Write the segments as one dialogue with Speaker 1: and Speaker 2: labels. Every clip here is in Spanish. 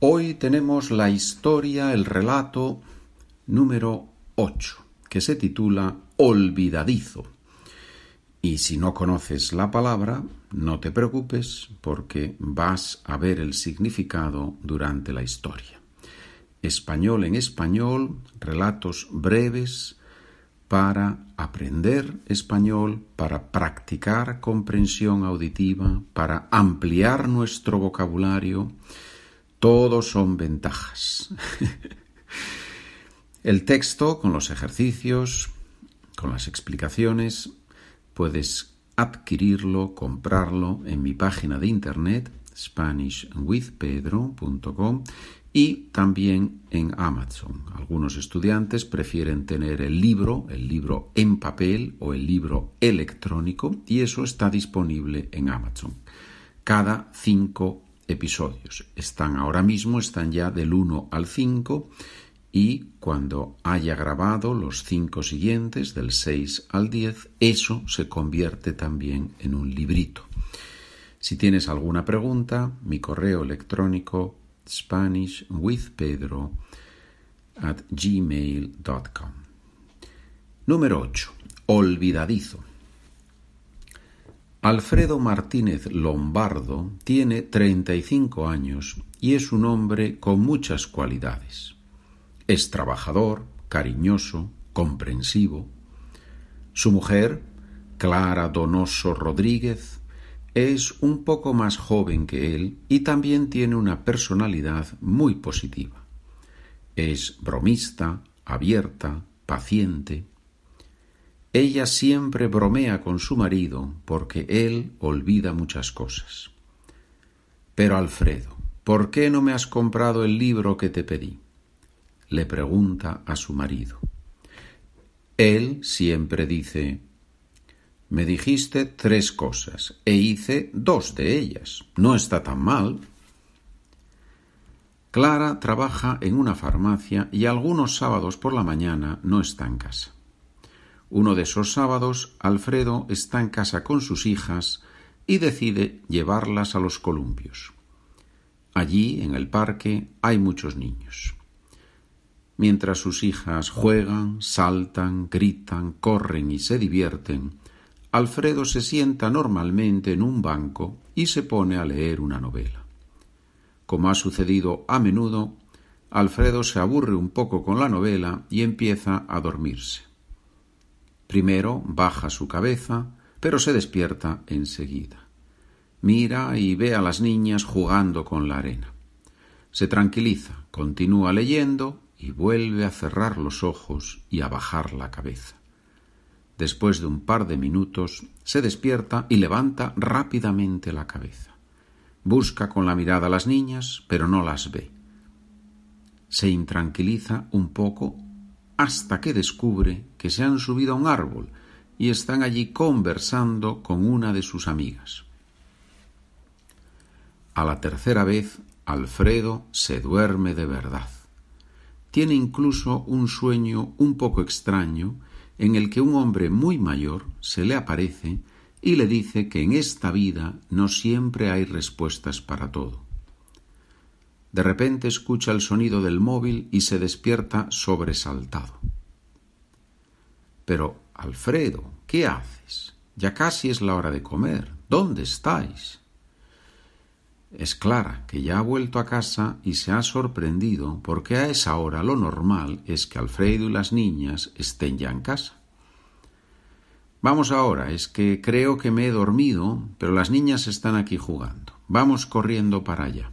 Speaker 1: Hoy tenemos la historia, el relato número 8, que se titula Olvidadizo. Y si no conoces la palabra, no te preocupes porque vas a ver el significado durante la historia. Español en español, relatos breves para aprender español, para practicar comprensión auditiva, para ampliar nuestro vocabulario. Todos son ventajas. El texto con los ejercicios, con las explicaciones, puedes adquirirlo, comprarlo en mi página de internet SpanishWithPedro.com y también en Amazon. Algunos estudiantes prefieren tener el libro, el libro en papel o el libro electrónico y eso está disponible en Amazon. Cada cinco episodios. Están ahora mismo, están ya del 1 al 5 y cuando haya grabado los cinco siguientes, del 6 al 10, eso se convierte también en un librito. Si tienes alguna pregunta, mi correo electrónico spanishwithpedro at gmail.com. Número 8. Olvidadizo. Alfredo Martínez Lombardo tiene 35 años y es un hombre con muchas cualidades. Es trabajador, cariñoso, comprensivo. Su mujer, Clara Donoso Rodríguez, es un poco más joven que él y también tiene una personalidad muy positiva. Es bromista, abierta, paciente. Ella siempre bromea con su marido porque él olvida muchas cosas. Pero Alfredo, ¿por qué no me has comprado el libro que te pedí? le pregunta a su marido. Él siempre dice Me dijiste tres cosas e hice dos de ellas. No está tan mal. Clara trabaja en una farmacia y algunos sábados por la mañana no está en casa. Uno de esos sábados, Alfredo está en casa con sus hijas y decide llevarlas a los columpios. Allí, en el parque, hay muchos niños. Mientras sus hijas juegan, saltan, gritan, corren y se divierten, Alfredo se sienta normalmente en un banco y se pone a leer una novela. Como ha sucedido a menudo, Alfredo se aburre un poco con la novela y empieza a dormirse. Primero baja su cabeza, pero se despierta enseguida. Mira y ve a las niñas jugando con la arena. Se tranquiliza, continúa leyendo y vuelve a cerrar los ojos y a bajar la cabeza. Después de un par de minutos se despierta y levanta rápidamente la cabeza. Busca con la mirada a las niñas, pero no las ve. Se intranquiliza un poco hasta que descubre que se han subido a un árbol y están allí conversando con una de sus amigas. A la tercera vez, Alfredo se duerme de verdad tiene incluso un sueño un poco extraño en el que un hombre muy mayor se le aparece y le dice que en esta vida no siempre hay respuestas para todo. De repente escucha el sonido del móvil y se despierta sobresaltado. Pero, Alfredo, ¿qué haces? Ya casi es la hora de comer. ¿Dónde estáis? Es Clara, que ya ha vuelto a casa y se ha sorprendido porque a esa hora lo normal es que Alfredo y las niñas estén ya en casa. Vamos ahora, es que creo que me he dormido, pero las niñas están aquí jugando. Vamos corriendo para allá.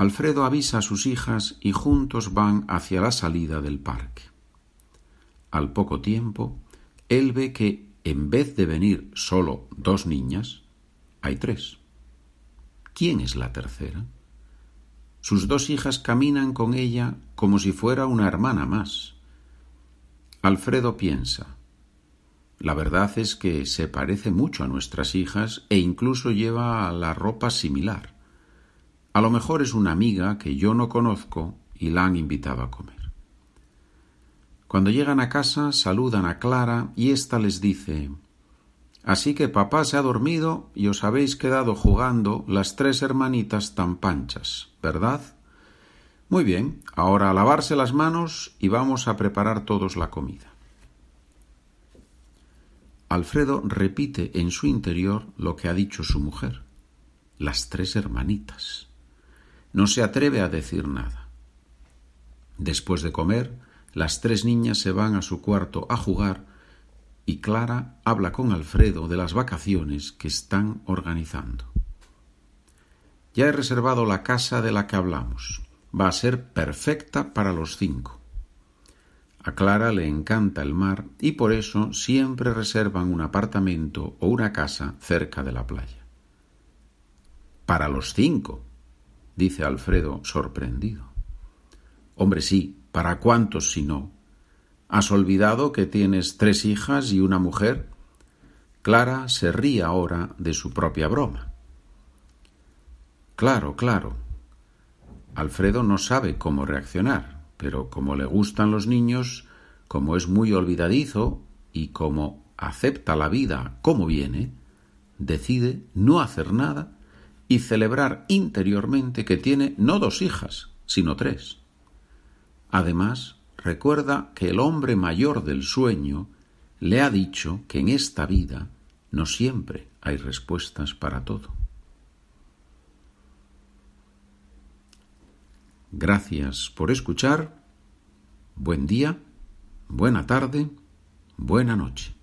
Speaker 1: Alfredo avisa a sus hijas y juntos van hacia la salida del parque. Al poco tiempo, él ve que, en vez de venir solo dos niñas, hay tres. ¿Quién es la tercera? Sus dos hijas caminan con ella como si fuera una hermana más. Alfredo piensa, la verdad es que se parece mucho a nuestras hijas e incluso lleva la ropa similar. A lo mejor es una amiga que yo no conozco y la han invitado a comer. Cuando llegan a casa saludan a Clara y ésta les dice Así que papá se ha dormido y os habéis quedado jugando las tres hermanitas tan panchas, ¿verdad? Muy bien, ahora a lavarse las manos y vamos a preparar todos la comida. Alfredo repite en su interior lo que ha dicho su mujer, las tres hermanitas. No se atreve a decir nada. Después de comer, las tres niñas se van a su cuarto a jugar y Clara habla con Alfredo de las vacaciones que están organizando. Ya he reservado la casa de la que hablamos. Va a ser perfecta para los cinco. A Clara le encanta el mar y por eso siempre reservan un apartamento o una casa cerca de la playa. Para los cinco, dice Alfredo sorprendido. Hombre, sí, ¿para cuántos si no? ¿Has olvidado que tienes tres hijas y una mujer? Clara se ríe ahora de su propia broma. Claro, claro. Alfredo no sabe cómo reaccionar, pero como le gustan los niños, como es muy olvidadizo y como acepta la vida como viene, decide no hacer nada y celebrar interiormente que tiene no dos hijas, sino tres. Además, recuerda que el hombre mayor del sueño le ha dicho que en esta vida no siempre hay respuestas para todo. Gracias por escuchar. Buen día, buena tarde, buena noche.